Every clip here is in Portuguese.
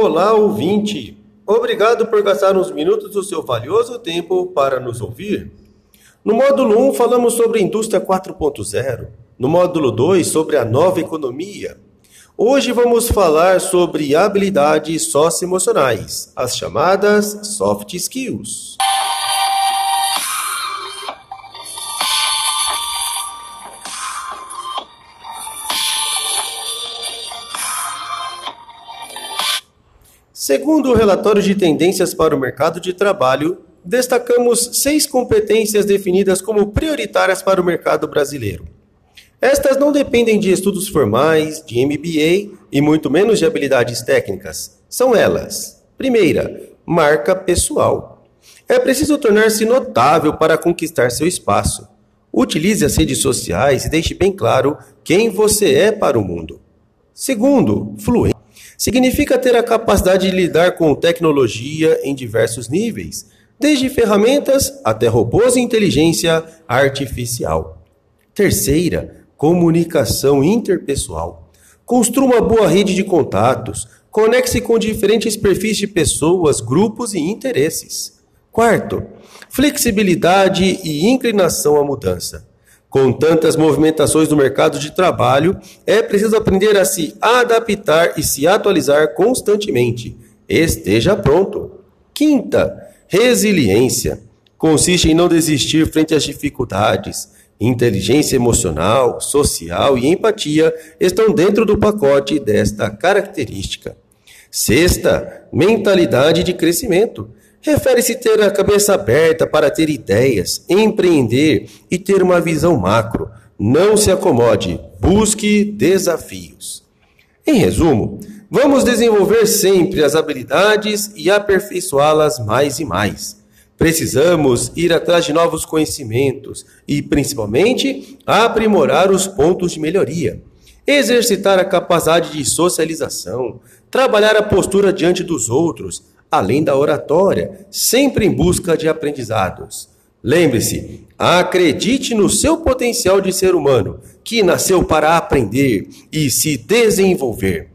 Olá, ouvinte! Obrigado por gastar uns minutos do seu valioso tempo para nos ouvir. No módulo 1, falamos sobre a indústria 4.0. No módulo 2, sobre a nova economia. Hoje vamos falar sobre habilidades socioemocionais, as chamadas soft skills. Segundo o relatório de tendências para o mercado de trabalho, destacamos seis competências definidas como prioritárias para o mercado brasileiro. Estas não dependem de estudos formais, de MBA e muito menos de habilidades técnicas. São elas: primeira, marca pessoal. É preciso tornar-se notável para conquistar seu espaço. Utilize as redes sociais e deixe bem claro quem você é para o mundo. Segundo, fluência significa ter a capacidade de lidar com tecnologia em diversos níveis, desde ferramentas até robôs e inteligência artificial. Terceira, comunicação interpessoal. Construa uma boa rede de contatos, conecte-se com diferentes perfis de pessoas, grupos e interesses. Quarto, flexibilidade e inclinação à mudança. Com tantas movimentações no mercado de trabalho, é preciso aprender a se adaptar e se atualizar constantemente. Esteja pronto. Quinta, resiliência. Consiste em não desistir frente às dificuldades. Inteligência emocional, social e empatia estão dentro do pacote desta característica. Sexta, mentalidade de crescimento. Refere-se ter a cabeça aberta para ter ideias, empreender e ter uma visão macro. Não se acomode, busque desafios. Em resumo, vamos desenvolver sempre as habilidades e aperfeiçoá-las mais e mais. Precisamos ir atrás de novos conhecimentos e, principalmente, aprimorar os pontos de melhoria. Exercitar a capacidade de socialização, trabalhar a postura diante dos outros, além da oratória, sempre em busca de aprendizados. Lembre-se, acredite no seu potencial de ser humano, que nasceu para aprender e se desenvolver.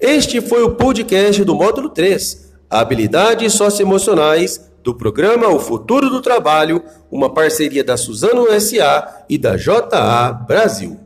Este foi o podcast do módulo 3, Habilidades Socioemocionais, do programa O Futuro do Trabalho, uma parceria da Suzano SA e da JA Brasil.